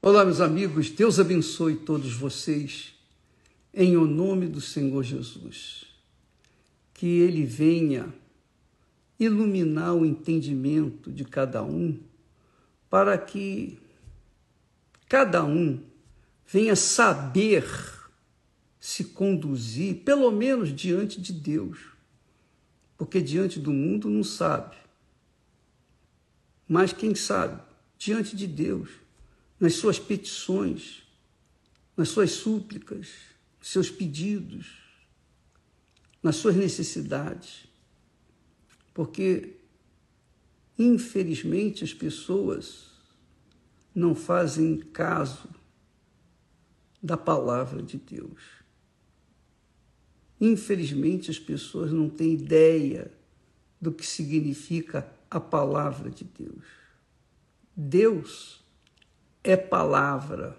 Olá, meus amigos, Deus abençoe todos vocês, em o nome do Senhor Jesus. Que Ele venha iluminar o entendimento de cada um, para que cada um venha saber se conduzir, pelo menos diante de Deus, porque diante do mundo não sabe, mas quem sabe, diante de Deus nas suas petições, nas suas súplicas, nos seus pedidos, nas suas necessidades. Porque, infelizmente, as pessoas não fazem caso da palavra de Deus. Infelizmente, as pessoas não têm ideia do que significa a palavra de Deus. Deus é palavra.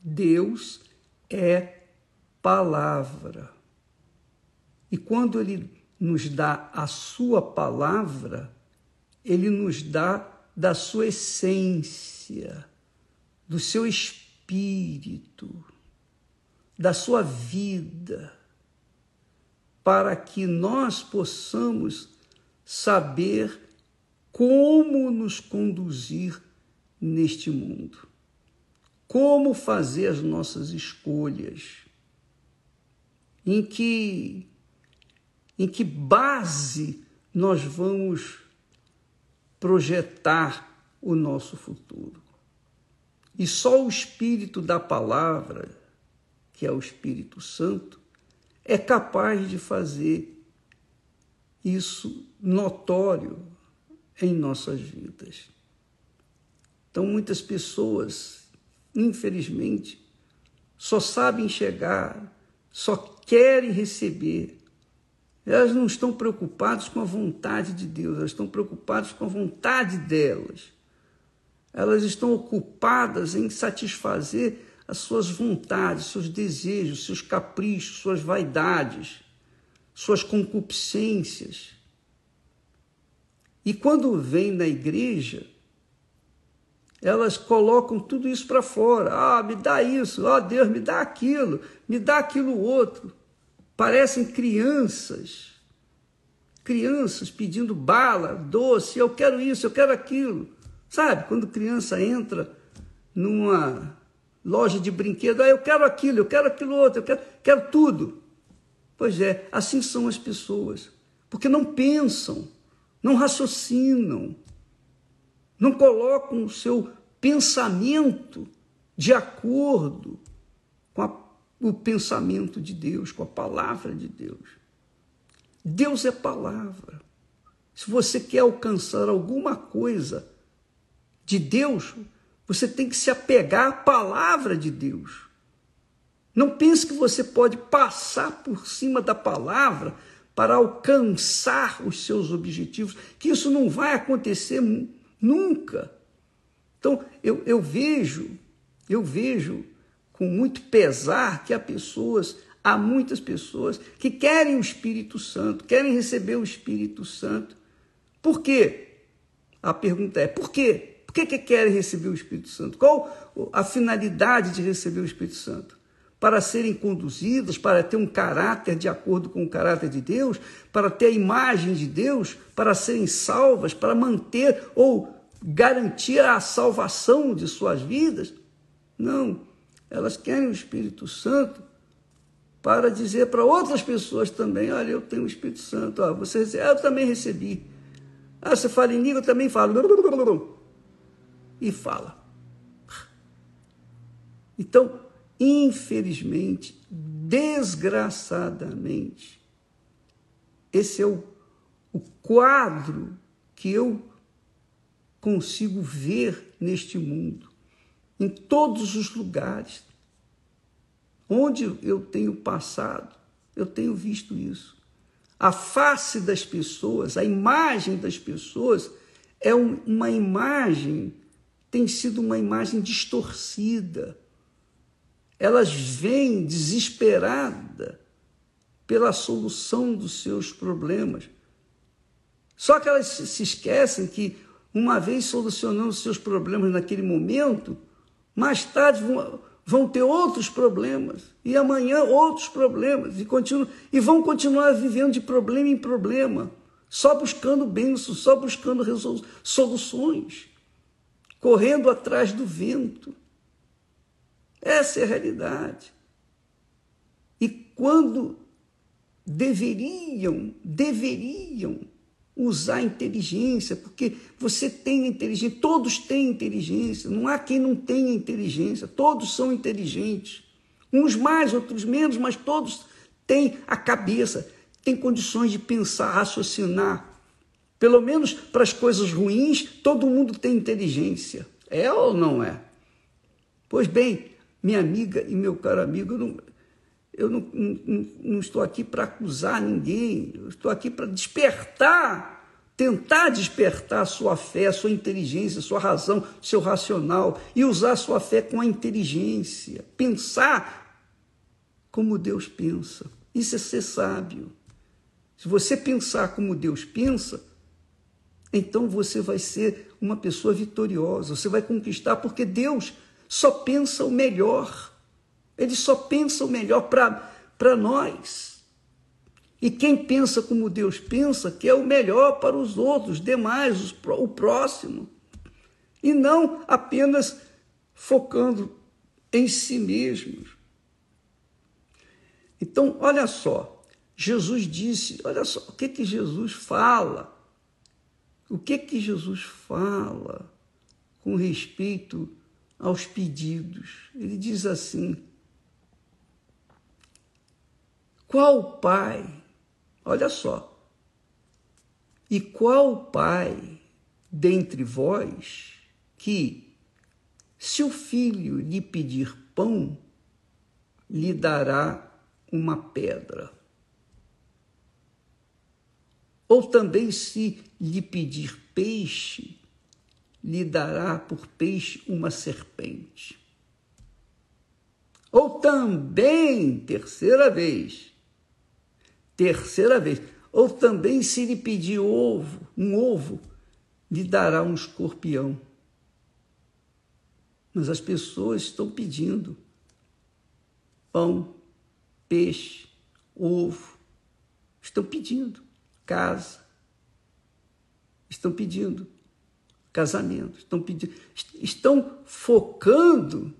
Deus é palavra. E quando Ele nos dá a Sua palavra, Ele nos dá da Sua essência, do seu espírito, da Sua vida, para que nós possamos saber como nos conduzir neste mundo. Como fazer as nossas escolhas? Em que em que base nós vamos projetar o nosso futuro? E só o espírito da palavra, que é o Espírito Santo, é capaz de fazer isso notório em nossas vidas. Então, muitas pessoas, infelizmente, só sabem chegar, só querem receber. Elas não estão preocupadas com a vontade de Deus, elas estão preocupadas com a vontade delas. Elas estão ocupadas em satisfazer as suas vontades, seus desejos, seus caprichos, suas vaidades, suas concupiscências. E quando vem na igreja, elas colocam tudo isso para fora. Ah, me dá isso, ah, Deus, me dá aquilo, me dá aquilo outro. Parecem crianças, crianças pedindo bala, doce, eu quero isso, eu quero aquilo. Sabe, quando criança entra numa loja de brinquedo, ah, eu quero aquilo, eu quero aquilo outro, eu quero, quero tudo. Pois é, assim são as pessoas, porque não pensam, não raciocinam, não colocam o seu pensamento de acordo com a, o pensamento de Deus, com a palavra de Deus. Deus é palavra. Se você quer alcançar alguma coisa de Deus, você tem que se apegar à palavra de Deus. Não pense que você pode passar por cima da palavra para alcançar os seus objetivos, que isso não vai acontecer Nunca. Então, eu, eu vejo, eu vejo com muito pesar que há pessoas, há muitas pessoas que querem o Espírito Santo, querem receber o Espírito Santo. Por quê? A pergunta é: por quê? Por que, que querem receber o Espírito Santo? Qual a finalidade de receber o Espírito Santo? Para serem conduzidas, para ter um caráter de acordo com o caráter de Deus, para ter a imagem de Deus, para serem salvas, para manter ou garantir a salvação de suas vidas. Não, elas querem o Espírito Santo para dizer para outras pessoas também: olha, eu tenho o Espírito Santo, ah, você eu também recebi. Ah, você fala em língua, eu também falo. E fala. Então, infelizmente, desgraçadamente, esse é o, o quadro que eu consigo ver neste mundo, em todos os lugares. Onde eu tenho passado, eu tenho visto isso. A face das pessoas, a imagem das pessoas é uma imagem, tem sido uma imagem distorcida. Elas vêm desesperada pela solução dos seus problemas. Só que elas se esquecem que uma vez solucionando seus problemas naquele momento, Mais tarde vão, vão ter outros problemas. E amanhã outros problemas. E, continuam, e vão continuar vivendo de problema em problema. Só buscando bênçãos, só buscando soluções. Correndo atrás do vento. Essa é a realidade. E quando deveriam, deveriam usar inteligência, porque você tem inteligência, todos têm inteligência, não há quem não tenha inteligência, todos são inteligentes. Uns mais, outros menos, mas todos têm a cabeça, têm condições de pensar, raciocinar. Pelo menos para as coisas ruins, todo mundo tem inteligência. É ou não é? Pois bem, minha amiga e meu caro amigo, eu não, eu não, não, não estou aqui para acusar ninguém, eu estou aqui para despertar, tentar despertar a sua fé, a sua inteligência, sua razão, seu racional e usar a sua fé com a inteligência. Pensar como Deus pensa. Isso é ser sábio. Se você pensar como Deus pensa, então você vai ser uma pessoa vitoriosa, você vai conquistar, porque Deus só pensa o melhor. Ele só pensa o melhor para nós. E quem pensa como Deus pensa, quer o melhor para os outros, demais, o próximo. E não apenas focando em si mesmos. Então, olha só, Jesus disse, olha só, o que que Jesus fala? O que que Jesus fala com respeito aos pedidos? Ele diz assim: Qual pai? Olha só. E qual pai dentre vós que, se o filho lhe pedir pão, lhe dará uma pedra? Ou também, se lhe pedir peixe, lhe dará por peixe uma serpente? Ou também, terceira vez, terceira vez. Ou também, se lhe pedir ovo, um ovo, lhe dará um escorpião. Mas as pessoas estão pedindo pão, peixe, ovo. Estão pedindo casa. Estão pedindo casamento. Estão pedindo, estão focando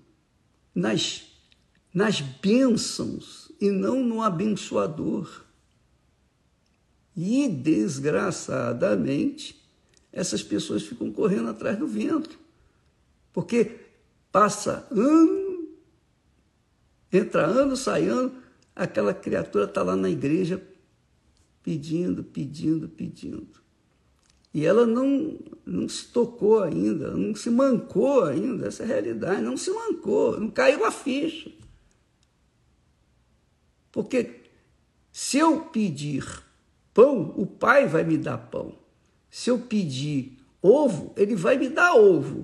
nas, nas bênçãos e não no abençoador. E, desgraçadamente, essas pessoas ficam correndo atrás do vento. Porque passa ano, entra ano, sai ano, aquela criatura está lá na igreja pedindo, pedindo, pedindo. E ela não, não se tocou ainda, não se mancou ainda, essa é a realidade, não se mancou, não caiu a ficha. Porque se eu pedir pão, o pai vai me dar pão. Se eu pedir ovo, ele vai me dar ovo.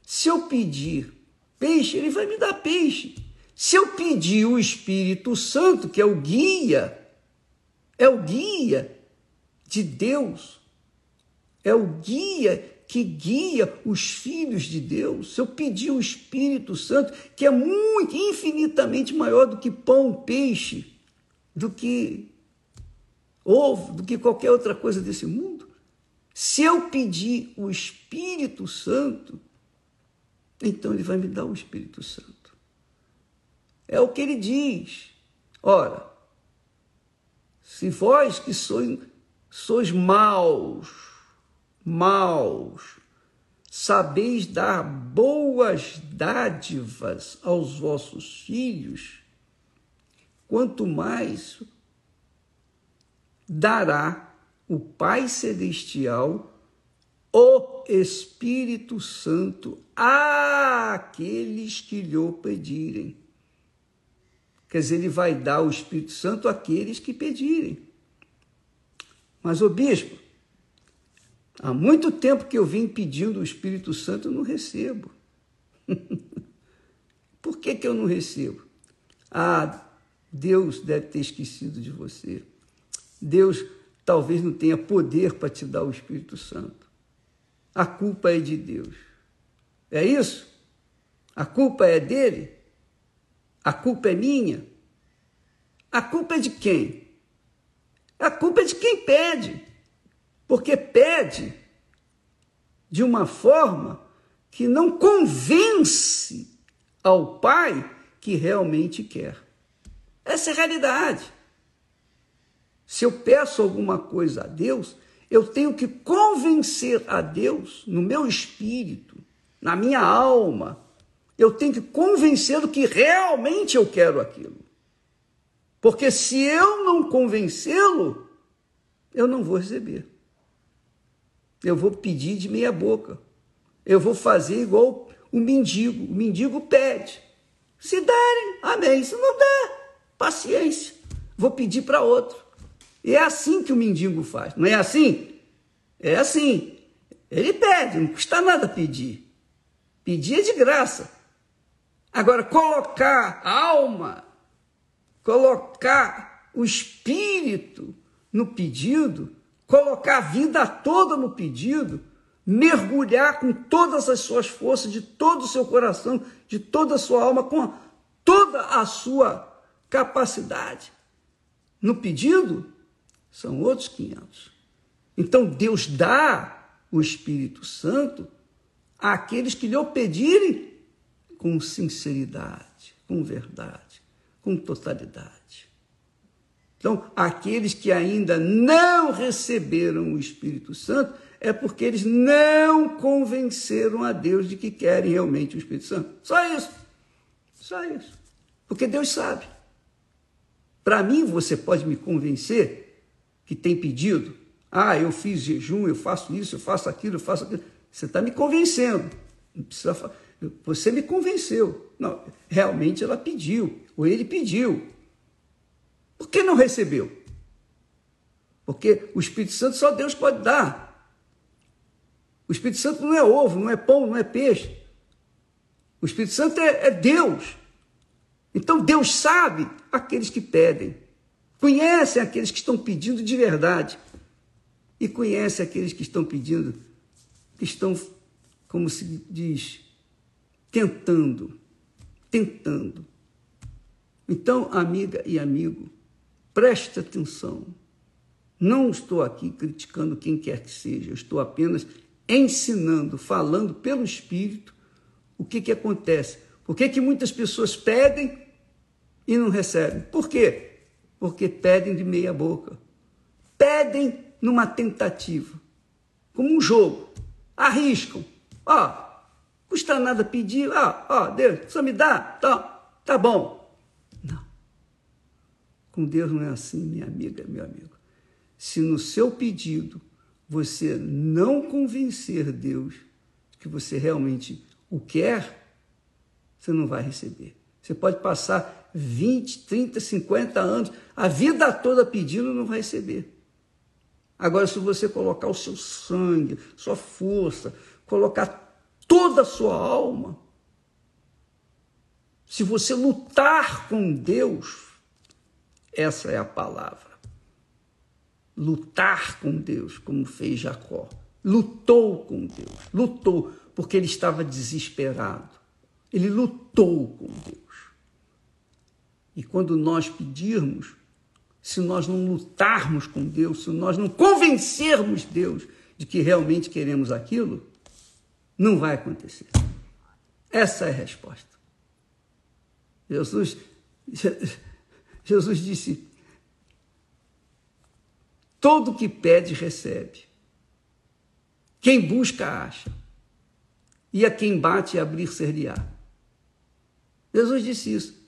Se eu pedir peixe, ele vai me dar peixe. Se eu pedir o Espírito Santo, que é o guia, é o guia de Deus, é o guia que guia os filhos de Deus. Se eu pedir o Espírito Santo, que é muito, infinitamente maior do que pão, peixe, do que ovo do que qualquer outra coisa desse mundo. Se eu pedir o Espírito Santo, então ele vai me dar o Espírito Santo. É o que ele diz. Ora, se vós que sois, sois maus, maus, sabeis dar boas dádivas aos vossos filhos, quanto mais dará o Pai Celestial o Espírito Santo àqueles que lhe pedirem. Quer dizer, ele vai dar o Espírito Santo àqueles que pedirem. Mas, o bispo, há muito tempo que eu vim pedindo o Espírito Santo, eu não recebo. Por que, que eu não recebo? Ah, Deus deve ter esquecido de você. Deus talvez não tenha poder para te dar o Espírito Santo. A culpa é de Deus. É isso? A culpa é dele? A culpa é minha? A culpa é de quem? A culpa é de quem pede. Porque pede de uma forma que não convence ao pai que realmente quer. Essa é a realidade. Se eu peço alguma coisa a Deus, eu tenho que convencer a Deus no meu espírito, na minha alma. Eu tenho que convencê-lo que realmente eu quero aquilo. Porque se eu não convencê-lo, eu não vou receber. Eu vou pedir de meia boca. Eu vou fazer igual o mendigo. O mendigo pede. Se derem, amém. Se não der, paciência. Vou pedir para outro. E é assim que o mendigo faz. Não é assim? É assim. Ele pede, não custa nada pedir. Pedir é de graça. Agora, colocar a alma, colocar o espírito no pedido, colocar a vida toda no pedido, mergulhar com todas as suas forças, de todo o seu coração, de toda a sua alma, com toda a sua capacidade. No pedido, são outros 500. Então, Deus dá o Espírito Santo àqueles que lhe o pedirem com sinceridade, com verdade, com totalidade. Então, aqueles que ainda não receberam o Espírito Santo, é porque eles não convenceram a Deus de que querem realmente o Espírito Santo. Só isso. Só isso. Porque Deus sabe. Para mim, você pode me convencer que tem pedido. Ah, eu fiz jejum, eu faço isso, eu faço aquilo, eu faço aquilo. Você está me convencendo. Não precisa Você me convenceu. Não, realmente ela pediu, ou ele pediu. Por que não recebeu? Porque o Espírito Santo só Deus pode dar. O Espírito Santo não é ovo, não é pão, não é peixe. O Espírito Santo é, é Deus. Então Deus sabe aqueles que pedem, conhece aqueles que estão pedindo de verdade e conhece aqueles que estão pedindo, que estão, como se diz, tentando, tentando. Então, amiga e amigo, preste atenção. Não estou aqui criticando quem quer que seja, eu estou apenas ensinando, falando pelo Espírito, o que, que acontece. Por que, que muitas pessoas pedem e não recebem? Por quê? Porque pedem de meia boca. Pedem numa tentativa, como um jogo. Arriscam. Ó, custa nada pedir. Ó, ó, Deus, só me dá. Tá, tá bom. Com Deus não é assim, minha amiga, meu amigo. Se no seu pedido você não convencer Deus que você realmente o quer, você não vai receber. Você pode passar 20, 30, 50 anos, a vida toda pedindo, não vai receber. Agora, se você colocar o seu sangue, sua força, colocar toda a sua alma, se você lutar com Deus, essa é a palavra lutar com Deus, como fez Jacó. Lutou com Deus, lutou, porque ele estava desesperado. Ele lutou com Deus. E quando nós pedirmos, se nós não lutarmos com Deus, se nós não convencermos Deus de que realmente queremos aquilo, não vai acontecer. Essa é a resposta. Jesus, Jesus disse: Todo que pede, recebe. Quem busca, acha. E a quem bate, abrir-se-lhe-á. Jesus disse isso.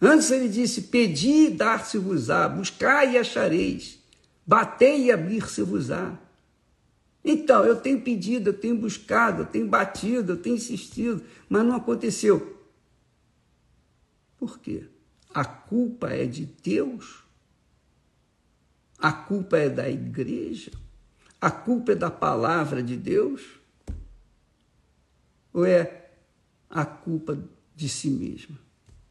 Antes ele disse: Pedi e dar-se-vos-á, buscai e achareis, batei e abrir-se-vos-á. Então, eu tenho pedido, eu tenho buscado, eu tenho batido, eu tenho insistido, mas não aconteceu. Por quê? A culpa é de Deus a culpa é da igreja? A culpa é da palavra de Deus? Ou é a culpa de si mesma?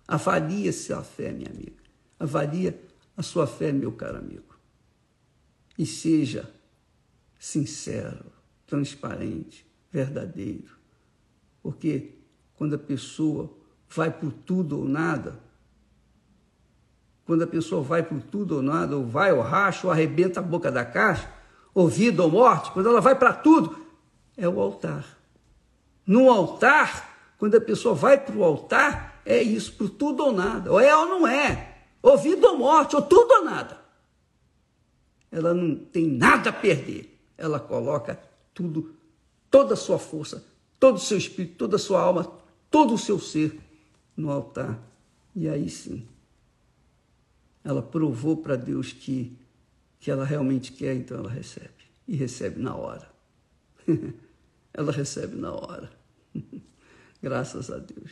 Avalie sua fé, minha amiga. Avalie a sua fé, meu caro amigo. E seja sincero, transparente, verdadeiro. Porque quando a pessoa vai por tudo ou nada, quando a pessoa vai por tudo ou nada, ou vai ou racha, ou arrebenta a boca da caixa, ou vida ou morte, quando ela vai para tudo, é o altar. No altar, quando a pessoa vai para o altar, é isso, por tudo ou nada, ou é ou não é, ou vida ou morte, ou tudo ou nada. Ela não tem nada a perder, ela coloca tudo, toda a sua força, todo o seu espírito, toda a sua alma, todo o seu ser no altar. E aí sim, ela provou para Deus que, que ela realmente quer, então ela recebe. E recebe na hora. ela recebe na hora. Graças a Deus.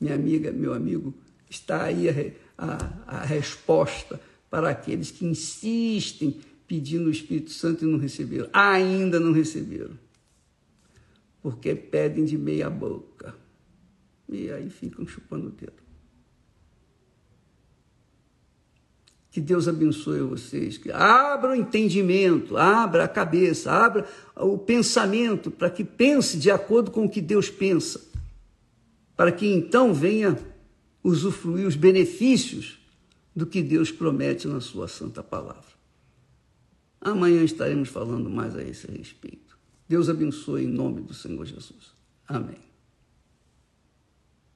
Minha amiga, meu amigo, está aí a, a, a resposta para aqueles que insistem pedindo o Espírito Santo e não receberam. Ainda não receberam. Porque pedem de meia boca. E aí ficam chupando o dedo. Que Deus abençoe vocês, que abra o entendimento, abra a cabeça, abra o pensamento, para que pense de acordo com o que Deus pensa, para que então venha usufruir os benefícios do que Deus promete na sua santa palavra. Amanhã estaremos falando mais a esse respeito. Deus abençoe em nome do Senhor Jesus. Amém.